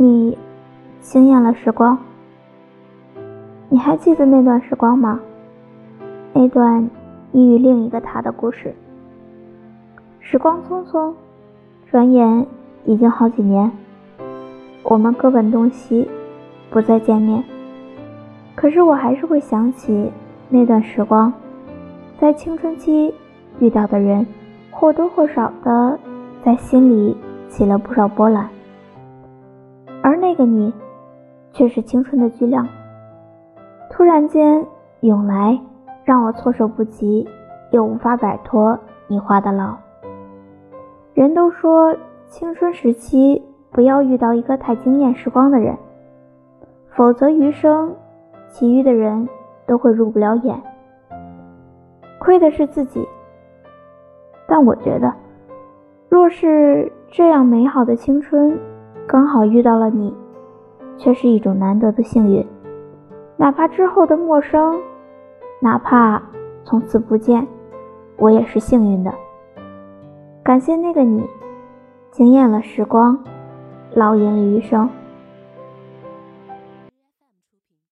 你惊艳了时光。你还记得那段时光吗？那段你与另一个他的故事。时光匆匆，转眼已经好几年，我们各奔东西，不再见面。可是我还是会想起那段时光，在青春期遇到的人，或多或少的在心里起了不少波澜。而那个你，却是青春的巨亮。突然间涌来，让我措手不及，又无法摆脱你画的牢。人都说青春时期不要遇到一个太惊艳时光的人，否则余生其余的人都会入不了眼。亏的是自己。但我觉得，若是这样美好的青春刚好遇到了你，却是一种难得的幸运。哪怕之后的陌生，哪怕从此不见，我也是幸运的。感谢那个你，惊艳了时光，烙印了余生。